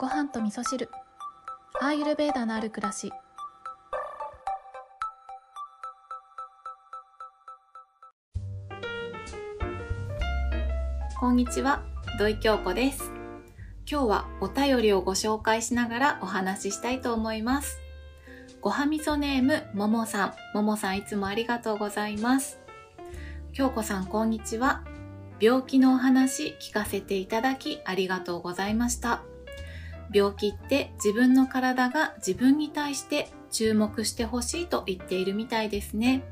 ご飯と味噌汁。アーユルベーダのある暮らし。こんにちは土井京子です。今日はお便りをご紹介しながらお話ししたいと思います。ごはみそネームももさん。ももさんいつもありがとうございます。京子さんこんにちは。病気のお話聞かせていただきありがとうございました。病気って自分の体が自分に対して注目してほしいと言っているみたいですね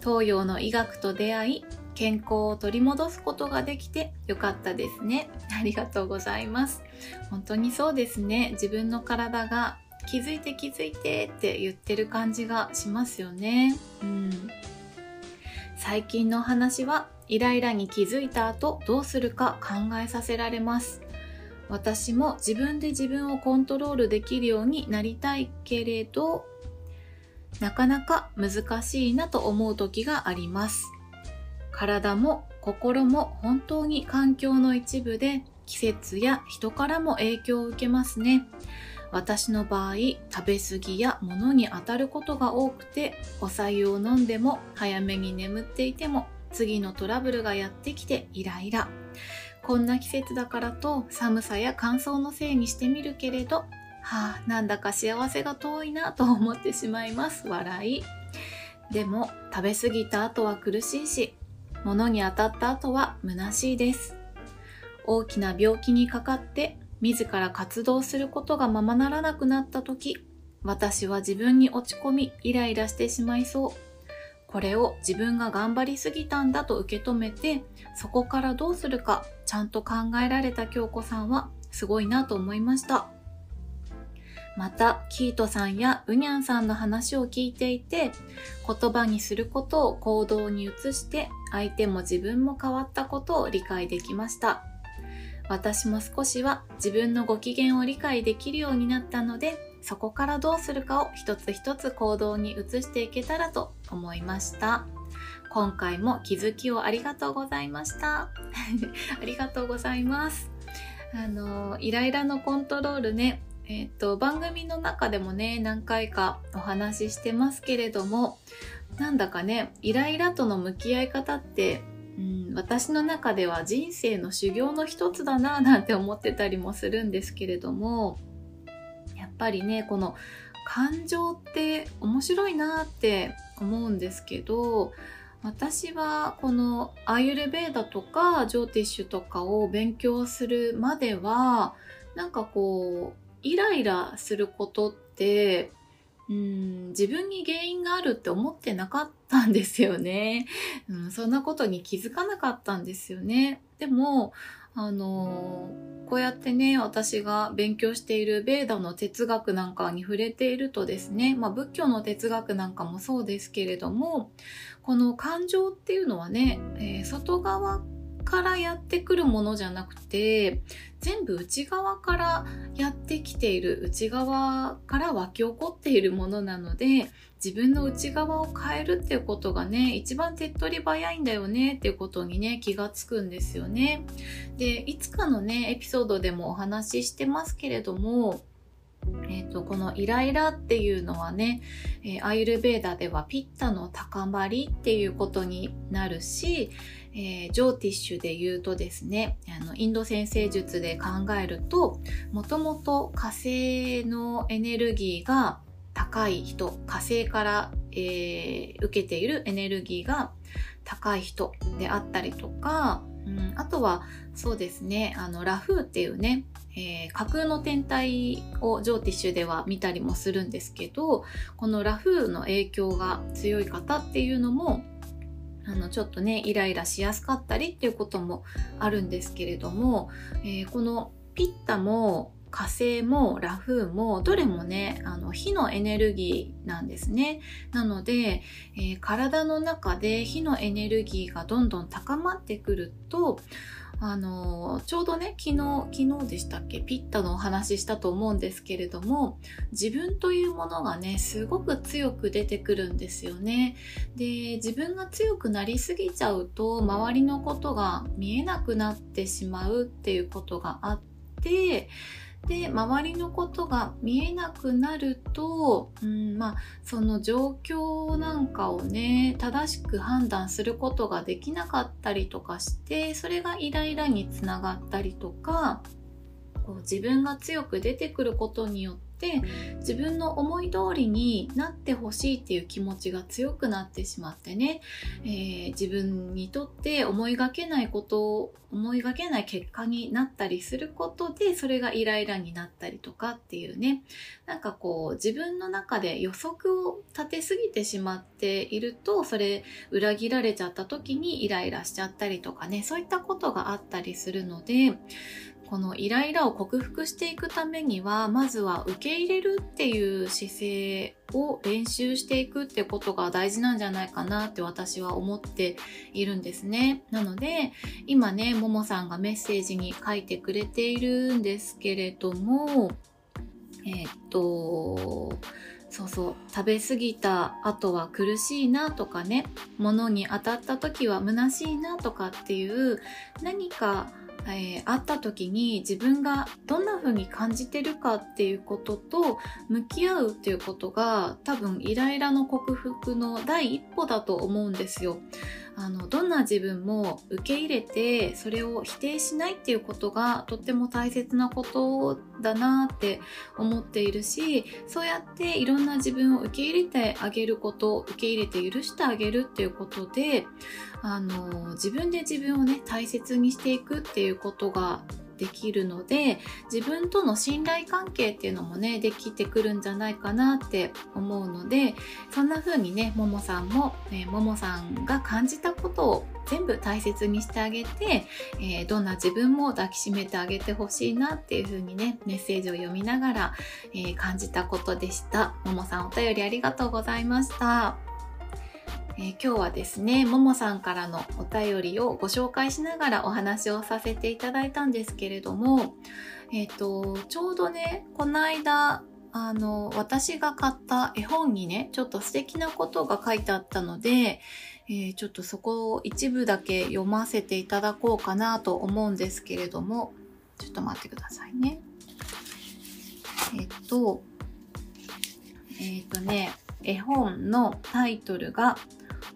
東洋の医学と出会い健康を取り戻すことができてよかったですね。ありがとうございます。本当にそうですね。自分の体が気づいて気づいてって言ってる感じがしますよね。うん。最近の話はイライラに気づいた後どうするか考えさせられます。私も自分で自分をコントロールできるようになりたいけれどなかなか難しいなと思う時があります。体も心も本当に環境の一部で季節や人からも影響を受けますね。私の場合、食べ過ぎや物に当たることが多くて、お白湯を飲んでも早めに眠っていても次のトラブルがやってきてイライラ。こんな季節だからと寒さや乾燥のせいにしてみるけれど、はあ、なんだか幸せが遠いなと思ってしまいます。笑い。でも食べ過ぎた後は苦しいし、物に当たった後は虚しいです。大きな病気にかかって自ら活動することがままならなくなった時、私は自分に落ち込みイライラしてしまいそう。これを自分が頑張りすぎたんだと受け止めて、そこからどうするかちゃんと考えられた京子さんはすごいなと思いました。また、キートさんやウニャンさんの話を聞いていて、言葉にすることを行動に移して、相手も自分も変わったことを理解できました。私も少しは自分のご機嫌を理解できるようになったので、そこからどうするかを一つ一つ行動に移していけたらと思いました。今回も気づきをありがとうございました。ありがとうございます。あの、イライラのコントロールね、えっ、ー、と、番組の中でもね、何回かお話ししてますけれども、なんだかね、イライラとの向き合い方って、うん、私の中では人生の修行の一つだななんて思ってたりもするんですけれども、ぱりね、この感情って面白いなって思うんですけど、私はこのアーユルベーダとかジョーティッシュとかを勉強するまではなんかこうイライラすることってうん自分に原因があるって思ってなかったんですよね、うん。そんなことに気づかなかったんですよね。でも、あのこうやってね、私が勉強しているベーダの哲学なんかに触れているとですね、まあ仏教の哲学なんかもそうですけれども、この感情っていうのはね、えー、外側からやってくるものじゃなくて全部内側からやってきている内側から湧き起こっているものなので自分の内側を変えるっていうことがね一番手っ取り早いんだよねっていうことにね気がつくんですよね。でいつかのねエピソードでもお話ししてますけれどもえーと、このイライラっていうのはね、えー、アイルベーダではピッタの高まりっていうことになるし、えー、ジョーティッシュで言うとですねあのインド先生術で考えるともともと火星のエネルギーが高い人火星から、えー、受けているエネルギーが高い人であったりとか、うん、あとはそうですねあのラフーっていうね、えー、架空の天体をジョーティッシュでは見たりもするんですけどこのラフーの影響が強い方っていうのもあのちょっとねイライラしやすかったりっていうこともあるんですけれども、えー、このピッタも火星もラフーもどれもねあの火のエネルギーなんですね。なので、えー、体の中で火のエネルギーがどんどん高まってくるとあのちょうどね昨日昨日でしたっけ？ピッタのお話ししたと思うんですけれども自分というものがねすごく強く出てくるんですよね。で自分が強くなりすぎちゃうと周りのことが見えなくなってしまうっていうことがあってで周りのことが見えなくなると、うんまあ、その状況なんかをね正しく判断することができなかったりとかしてそれがイライラにつながったりとかこう自分が強く出てくることによってって自分の思い通りになってほしいっていう気持ちが強くなってしまってね、えー、自分にとって思いがけないことを思いがけない結果になったりすることでそれがイライラになったりとかっていうね。なんかこう自分の中で予測を立てすぎてしまっているとそれ裏切られちゃった時にイライラしちゃったりとかね。そういったことがあったりするのでこのイライラを克服していくためにはまずは受け入れるっていう姿勢を練習していくってことが大事なんじゃないかなって私は思っているんですね。なので今ねももさんがメッセージに書いてくれているんですけれどもえー、っとそうそう食べ過ぎた後は苦しいなとかね物に当たった時は虚しいなとかっていう何かえー、会った時に自分がどんな風に感じてるかっていうことと向き合うっていうことが多分イライラの克服の第一歩だと思うんですよ。あのどんな自分も受け入れてそれを否定しないっていうことがとっても大切なことだなって思っているしそうやっていろんな自分を受け入れてあげること受け入れて許してあげるっていうことであの自分で自分をね大切にしていくっていうことができるので自分との信頼関係っていうのもねできてくるんじゃないかなって思うのでそんな風にねももさんも、えー、ももさんが感じたことを全部大切にしてあげて、えー、どんな自分も抱きしめてあげてほしいなっていう風にねメッセージを読みながら、えー、感じたことでした。ももさんお便りありがとうございました。え、今日はですね、ももさんからのお便りをご紹介しながらお話をさせていただいたんですけれども、え、ー、と、ちょうどね、この間、あの、私が買った絵本にね、ちょっと素敵なことが書いてあったので、えー、ちょっとそこを一部だけ読ませていただこうかなと思うんですけれども、ちょっと待ってくださいね。えっと、えっとね、絵本のタイトルが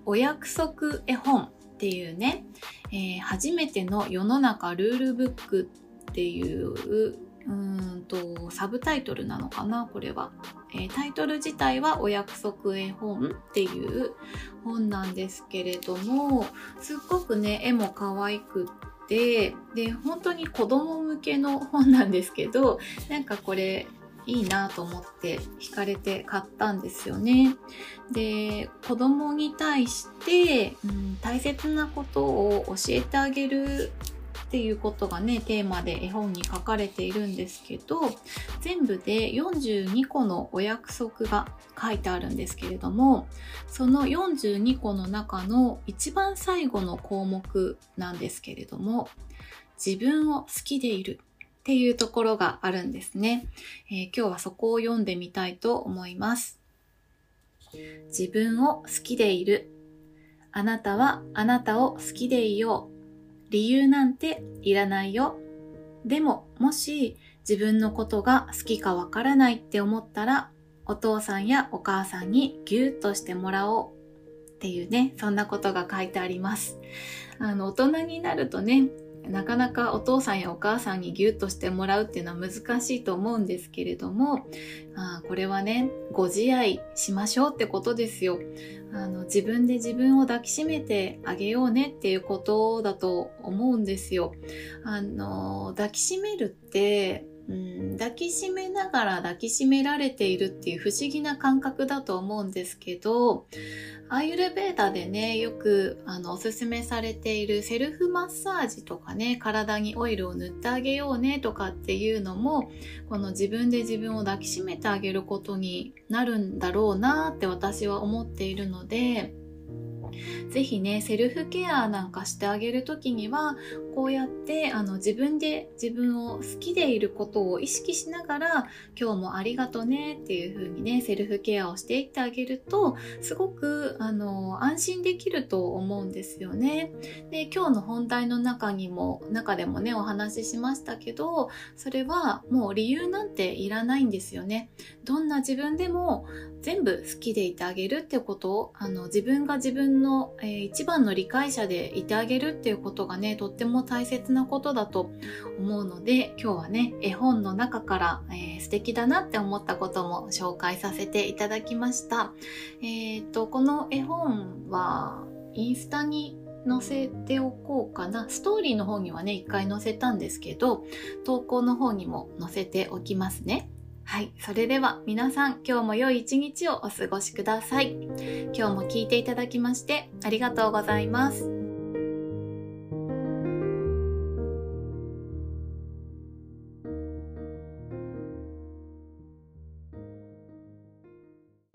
お約束絵本っていうね、えー、初めての世の中ルールブックっていううんとサブタイトルなのかなこれは、えー、タイトル自体はお約束絵本っていう本なんですけれどもすっごくね絵も可愛くってで本当に子供向けの本なんですけどなんかこれいいなと思って惹かれて買ったんですよね。で子供に対して、うん、大切なことを教えてあげるっていうことがねテーマで絵本に書かれているんですけど全部で42個のお約束が書いてあるんですけれどもその42個の中の一番最後の項目なんですけれども自分を好きでいるっていうところがあるんですね、えー、今日はそこを読んでみたいと思います。自分を好きでいる。あなたはあなたを好きでいよう。理由なんていらないよ。でも、もし自分のことが好きかわからないって思ったら、お父さんやお母さんにギュッとしてもらおう。っていうね、そんなことが書いてあります。あの、大人になるとね、なかなかお父さんやお母さんにギュッとしてもらうっていうのは難しいと思うんですけれどもあこれはねご自愛しましょうってことですよ。あの自分で自分を抱きしめてあげようねっていうことだと思うんですよ。あの抱きしめるってうん、抱きしめながら抱きしめられているっていう不思議な感覚だと思うんですけどアーユルベーダでねよくあのおすすめされているセルフマッサージとかね体にオイルを塗ってあげようねとかっていうのもこの自分で自分を抱きしめてあげることになるんだろうなって私は思っているので。ぜひねセルフケアなんかしてあげる時にはこうやってあの自分で自分を好きでいることを意識しながら今日もありがとねっていう風にねセルフケアをしていってあげるとすごくあの安心できると思うんですよね。で今日の本題の中にも中でもねお話ししましたけどそれはもう理由なんていらないんですよね。どんな自分でも全部好きでいてあげるっていうことをあの自分が自分の、えー、一番の理解者でいてあげるっていうことがねとっても大切なことだと思うので今日はね絵本の中から、えー、素敵だなって思ったことも紹介させていただきました。えー、とこの絵本はインスタに載せておこうかな。ストーリーの方にはね、一回載せたんですけど、投稿の方にも載せておきますね。はい。それでは皆さん今日も良い一日をお過ごしください。今日も聞いていただきましてありがとうございます。